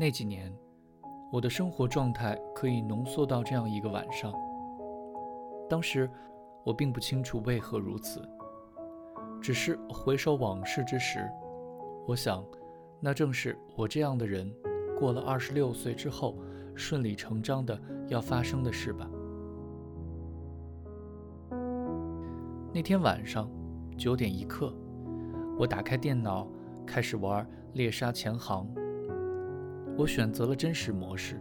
那几年，我的生活状态可以浓缩到这样一个晚上。当时我并不清楚为何如此，只是回首往事之时，我想，那正是我这样的人过了二十六岁之后顺理成章的要发生的事吧。那天晚上九点一刻，我打开电脑，开始玩《猎杀前行》。我选择了真实模式。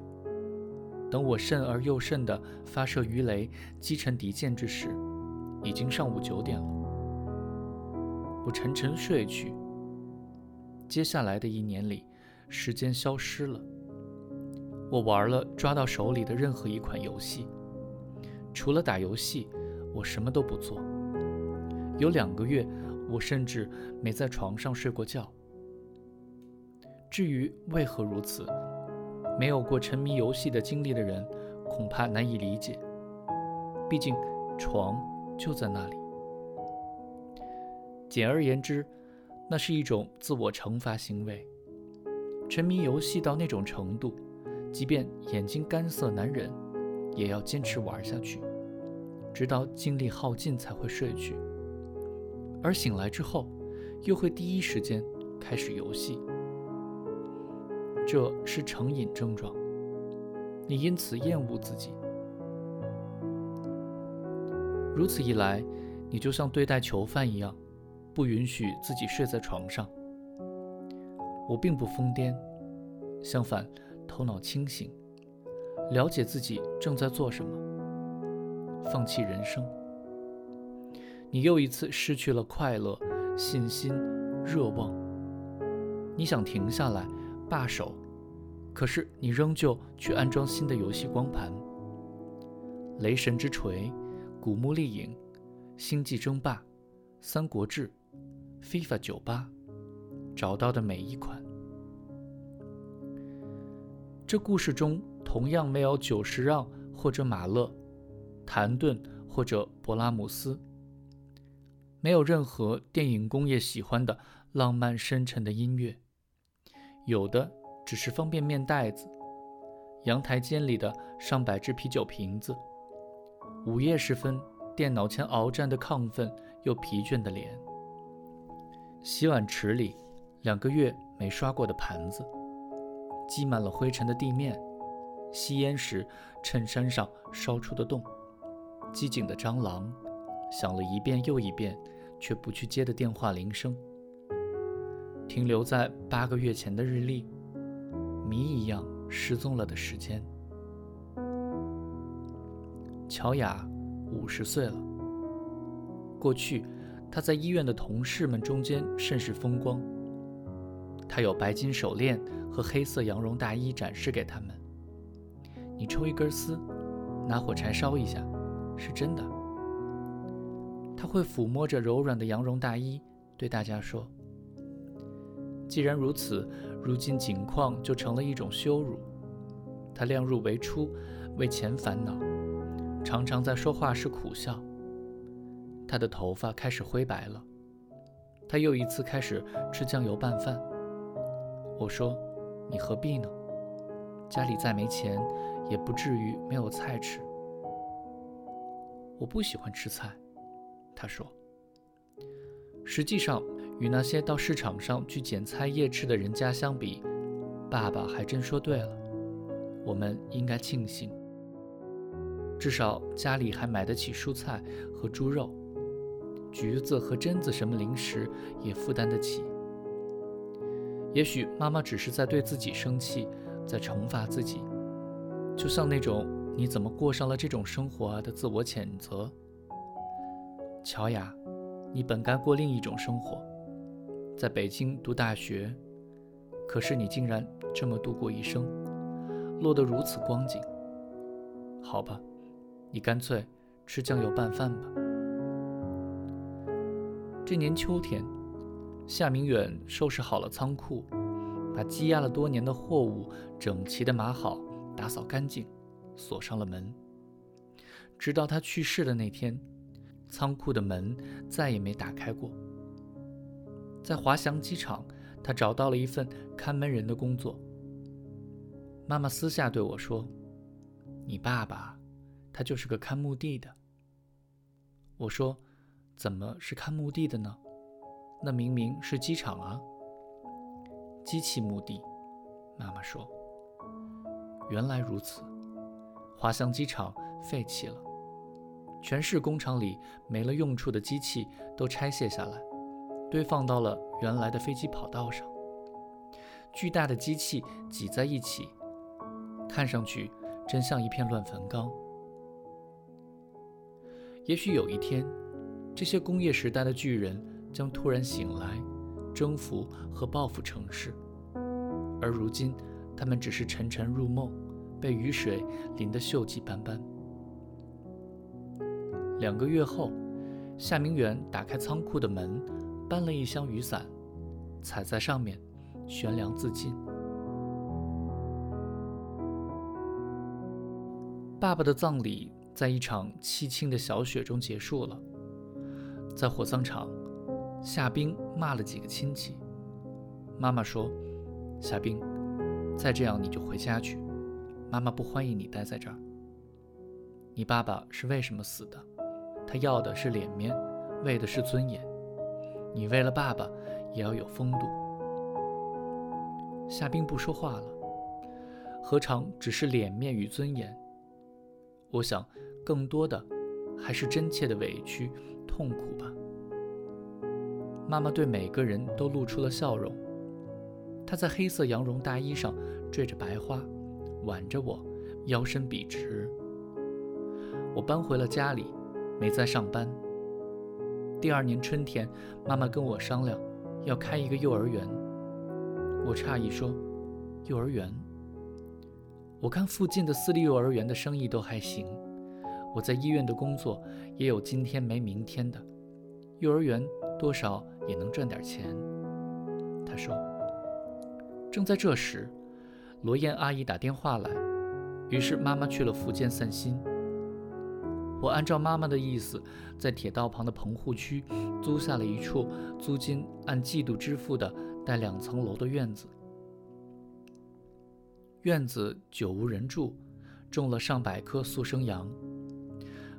等我慎而又慎地发射鱼雷击沉敌舰之时，已经上午九点了。我沉沉睡去。接下来的一年里，时间消失了。我玩了抓到手里的任何一款游戏，除了打游戏，我什么都不做。有两个月，我甚至没在床上睡过觉。至于为何如此，没有过沉迷游戏的经历的人恐怕难以理解。毕竟床就在那里。简而言之，那是一种自我惩罚行为。沉迷游戏到那种程度，即便眼睛干涩难忍，也要坚持玩下去，直到精力耗尽才会睡去。而醒来之后，又会第一时间开始游戏。这是成瘾症状，你因此厌恶自己。如此一来，你就像对待囚犯一样，不允许自己睡在床上。我并不疯癫，相反，头脑清醒，了解自己正在做什么，放弃人生。你又一次失去了快乐、信心、热望。你想停下来。罢手，可是你仍旧去安装新的游戏光盘，《雷神之锤》《古墓丽影》《星际争霸》《三国志》《FIFA 98》，找到的每一款。这故事中同样没有久石让或者马勒、谭盾或者勃拉姆斯，没有任何电影工业喜欢的浪漫深沉的音乐。有的只是方便面袋子，阳台间里的上百只啤酒瓶子，午夜时分电脑前鏖战的亢奋又疲倦的脸，洗碗池里两个月没刷过的盘子，积满了灰尘的地面，吸烟时衬衫上烧出的洞，机警的蟑螂，响了一遍又一遍却不去接的电话铃声。停留在八个月前的日历，谜一样失踪了的时间。乔雅五十岁了。过去，她在医院的同事们中间甚是风光。她有白金手链和黑色羊绒大衣展示给他们。你抽一根丝，拿火柴烧一下，是真的。她会抚摸着柔软的羊绒大衣，对大家说。既然如此，如今景况就成了一种羞辱。他量入为出，为钱烦恼，常常在说话时苦笑。他的头发开始灰白了。他又一次开始吃酱油拌饭。我说：“你何必呢？家里再没钱，也不至于没有菜吃。”我不喜欢吃菜，他说。实际上。与那些到市场上去捡菜叶吃的人家相比，爸爸还真说对了。我们应该庆幸，至少家里还买得起蔬菜和猪肉，橘子和榛子什么零食也负担得起。也许妈妈只是在对自己生气，在惩罚自己，就像那种“你怎么过上了这种生活”的自我谴责。乔雅，你本该过另一种生活。在北京读大学，可是你竟然这么度过一生，落得如此光景。好吧，你干脆吃酱油拌饭吧。这年秋天，夏明远收拾好了仓库，把积压了多年的货物整齐地码好，打扫干净，锁上了门。直到他去世的那天，仓库的门再也没打开过。在滑翔机场，他找到了一份看门人的工作。妈妈私下对我说：“你爸爸，他就是个看墓地的。”我说：“怎么是看墓地的呢？那明明是机场啊！”机器墓地，妈妈说：“原来如此，滑翔机场废弃了。”全市工厂里没了用处的机器都拆卸下来，堆放到了原来的飞机跑道上。巨大的机器挤在一起，看上去真像一片乱坟岗。也许有一天，这些工业时代的巨人将突然醒来，征服和报复城市，而如今，他们只是沉沉入梦，被雨水淋得锈迹斑斑。两个月后，夏明远打开仓库的门，搬了一箱雨伞，踩在上面，悬梁自尽。爸爸的葬礼在一场凄清的小雪中结束了。在火葬场，夏冰骂了几个亲戚。妈妈说：“夏冰，再这样你就回家去，妈妈不欢迎你待在这儿。你爸爸是为什么死的？”他要的是脸面，为的是尊严。你为了爸爸，也要有风度。夏冰不说话了，何尝只是脸面与尊严？我想，更多的还是真切的委屈、痛苦吧。妈妈对每个人都露出了笑容。她在黑色羊绒大衣上缀着白花，挽着我，腰身笔直。我搬回了家里。没再上班。第二年春天，妈妈跟我商量要开一个幼儿园。我诧异说：“幼儿园？我看附近的私立幼儿园的生意都还行。我在医院的工作也有今天没明天的。幼儿园多少也能赚点钱。”他说。正在这时，罗燕阿姨打电话来，于是妈妈去了福建散心。我按照妈妈的意思，在铁道旁的棚户区租下了一处租金按季度支付的带两层楼的院子。院子久无人住，种了上百棵速生杨。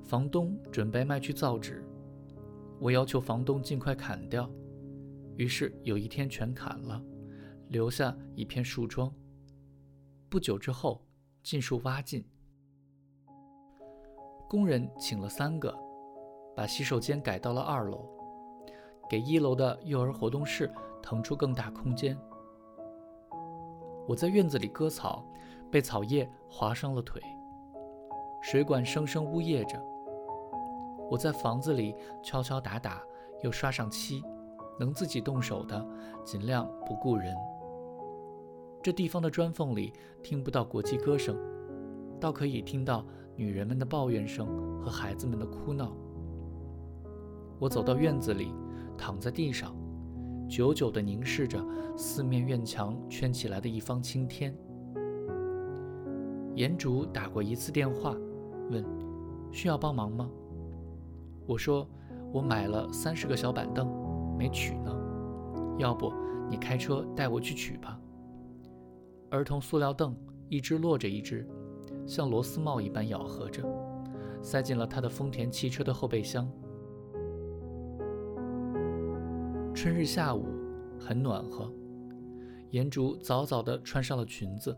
房东准备卖去造纸，我要求房东尽快砍掉。于是有一天全砍了，留下一片树桩。不久之后，尽数挖尽。工人请了三个，把洗手间改到了二楼，给一楼的幼儿活动室腾出更大空间。我在院子里割草，被草叶划伤了腿。水管声声呜咽着。我在房子里敲敲打打，又刷上漆，能自己动手的尽量不顾人。这地方的砖缝里听不到国际歌声，倒可以听到。女人们的抱怨声和孩子们的哭闹。我走到院子里，躺在地上，久久地凝视着四面院墙圈起来的一方青天。严竹打过一次电话，问：“需要帮忙吗？”我说：“我买了三十个小板凳，没取呢。要不你开车带我去取吧。”儿童塑料凳一只摞着一只。像螺丝帽一般咬合着，塞进了他的丰田汽车的后备箱。春日下午很暖和，颜竹早早地穿上了裙子，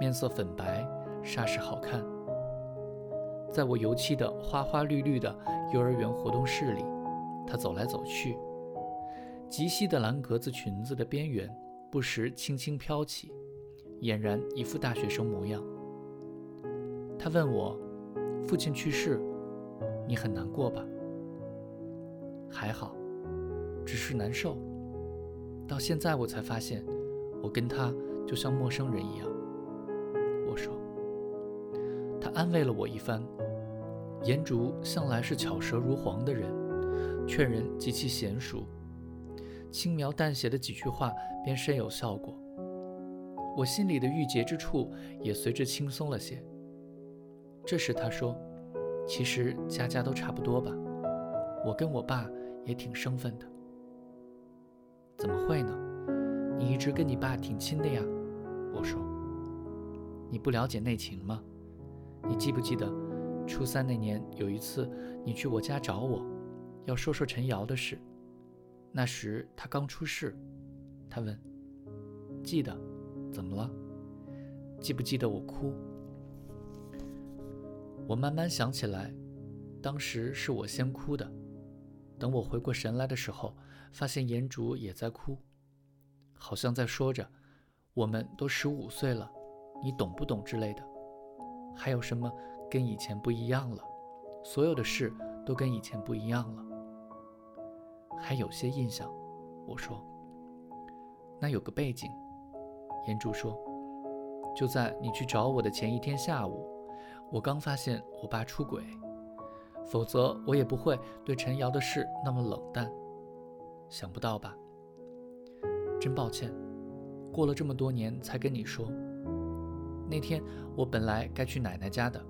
面色粉白，煞是好看。在我油漆的花花绿绿的幼儿园活动室里，他走来走去，极细的蓝格子裙子的边缘不时轻轻飘起，俨然一副大学生模样。他问我：“父亲去世，你很难过吧？”还好，只是难受。到现在我才发现，我跟他就像陌生人一样。我说。他安慰了我一番。颜竹向来是巧舌如簧的人，劝人极其娴熟，轻描淡写的几句话便深有效果。我心里的郁结之处也随之轻松了些。这时他说：“其实家家都差不多吧，我跟我爸也挺生分的。”怎么会呢？你一直跟你爸挺亲的呀。我说：“你不了解内情吗？你记不记得初三那年有一次你去我家找我，要说说陈瑶的事？那时他刚出事。”他问：“记得？怎么了？记不记得我哭？”我慢慢想起来，当时是我先哭的。等我回过神来的时候，发现颜竹也在哭，好像在说着：“我们都十五岁了，你懂不懂之类的？还有什么跟以前不一样了？所有的事都跟以前不一样了。”还有些印象，我说：“那有个背景。”颜竹说：“就在你去找我的前一天下午，我刚发现我爸出轨。”否则我也不会对陈瑶的事那么冷淡。想不到吧？真抱歉，过了这么多年才跟你说。那天我本来该去奶奶家的，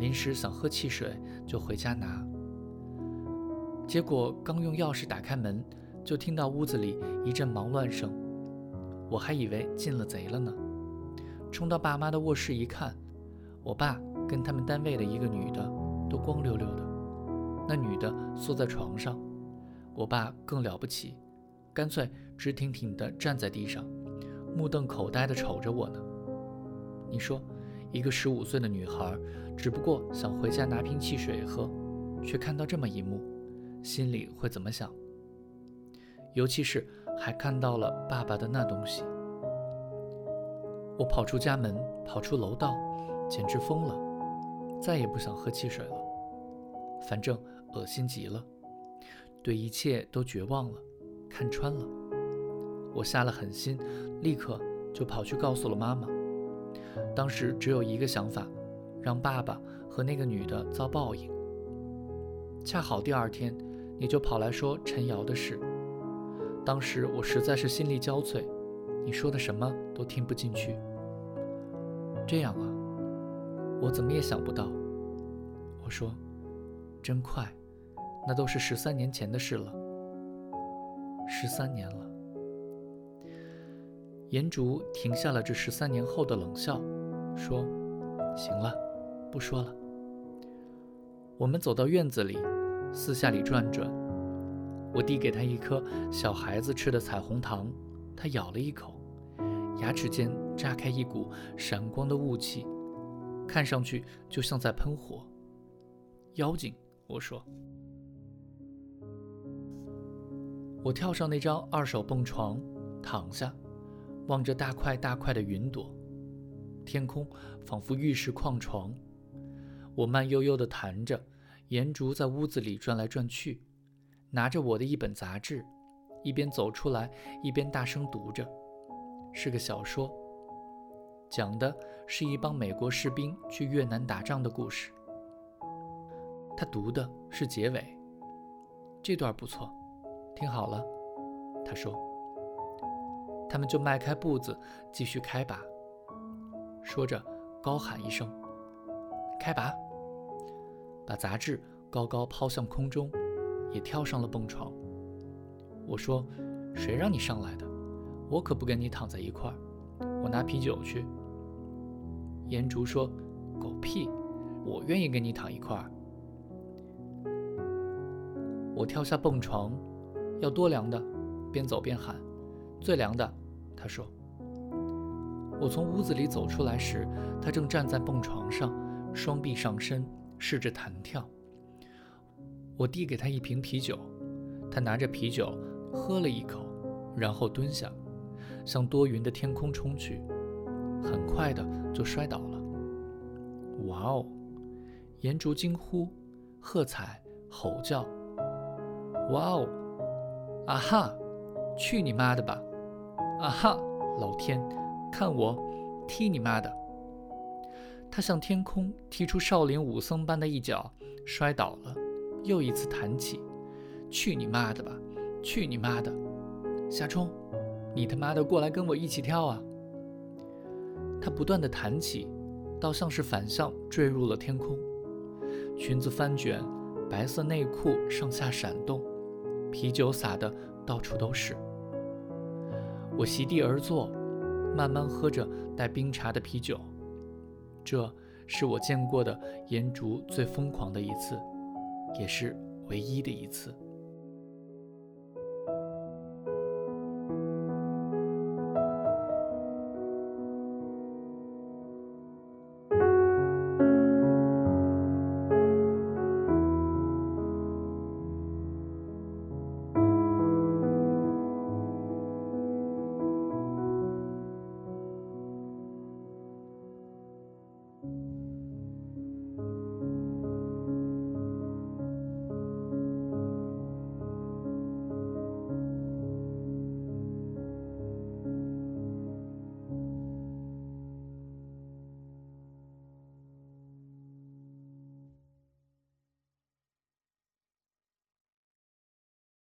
临时想喝汽水就回家拿。结果刚用钥匙打开门，就听到屋子里一阵忙乱声，我还以为进了贼了呢。冲到爸妈的卧室一看，我爸跟他们单位的一个女的。都光溜溜的，那女的缩在床上，我爸更了不起，干脆直挺挺地站在地上，目瞪口呆地瞅着我呢。你说，一个十五岁的女孩，只不过想回家拿瓶汽水喝，却看到这么一幕，心里会怎么想？尤其是还看到了爸爸的那东西。我跑出家门，跑出楼道，简直疯了。再也不想喝汽水了，反正恶心极了，对一切都绝望了，看穿了。我下了狠心，立刻就跑去告诉了妈妈。当时只有一个想法，让爸爸和那个女的遭报应。恰好第二天你就跑来说陈瑶的事，当时我实在是心力交瘁，你说的什么都听不进去。这样啊。我怎么也想不到，我说，真快，那都是十三年前的事了。十三年了。颜竹停下了这十三年后的冷笑，说：“行了，不说了。”我们走到院子里，四下里转转。我递给他一颗小孩子吃的彩虹糖，他咬了一口，牙齿间炸开一股闪光的雾气。看上去就像在喷火。妖精，我说。我跳上那张二手蹦床，躺下，望着大块大块的云朵，天空仿佛玉石矿床。我慢悠悠地弹着，颜竹在屋子里转来转去，拿着我的一本杂志，一边走出来，一边大声读着，是个小说。讲的是一帮美国士兵去越南打仗的故事。他读的是结尾，这段不错，听好了。他说：“他们就迈开步子继续开拔。”说着，高喊一声：“开拔！”把杂志高高抛向空中，也跳上了蹦床。我说：“谁让你上来的？我可不跟你躺在一块儿。我拿啤酒去。”颜竹说：“狗屁！我愿意跟你躺一块儿。”我跳下蹦床，要多凉的？边走边喊：“最凉的！”他说。我从屋子里走出来时，他正站在蹦床上，双臂上伸，试着弹跳。我递给他一瓶啤酒，他拿着啤酒喝了一口，然后蹲下，向多云的天空冲去。很快的就摔倒了。哇哦！颜竹惊呼、喝彩、吼叫。哇哦！啊哈！去你妈的吧！啊哈！老天，看我踢你妈的！他向天空踢出少林武僧般的一脚，摔倒了，又一次弹起。去你妈的吧！去你妈的！夏冲，你他妈的过来跟我一起跳啊！他不断地弹起，倒像是反向坠入了天空。裙子翻卷，白色内裤上下闪动，啤酒洒的到处都是。我席地而坐，慢慢喝着带冰茶的啤酒。这是我见过的烟竹最疯狂的一次，也是唯一的一次。